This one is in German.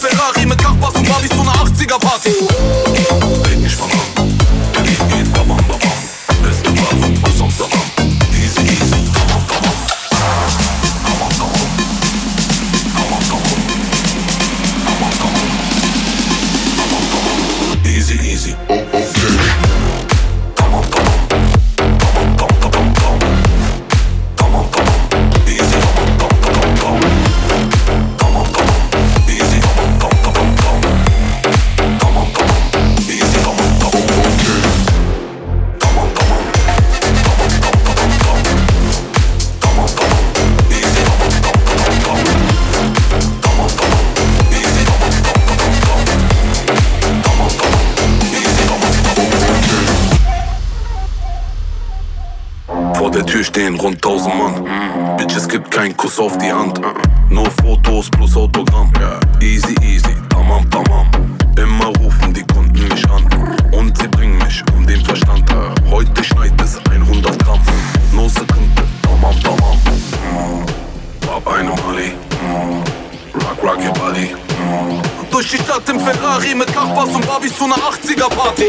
Ferrari mit Nachbars und Barbies zu einer 80er-Party. Red nicht von an, geht, geht, bam. Beste Warum, was am Sabam. Easy, easy. Easy, easy. Oh, oh. Der Tür stehen rund 1000 Mann. Bitch, es gibt keinen Kuss auf die Hand. Nur Fotos plus Autogramm. Easy, easy, tamam, tamam. Immer rufen die Kunden mich an. Und sie bringen mich um den Verstand. Heute schneit es 100 Gramm. No Sekunde, tamam, tamam. Bab eine Mali. Rock, rock your body. Durch die Stadt im Ferrari mit Nachbars und Barbies zu einer 80er Party.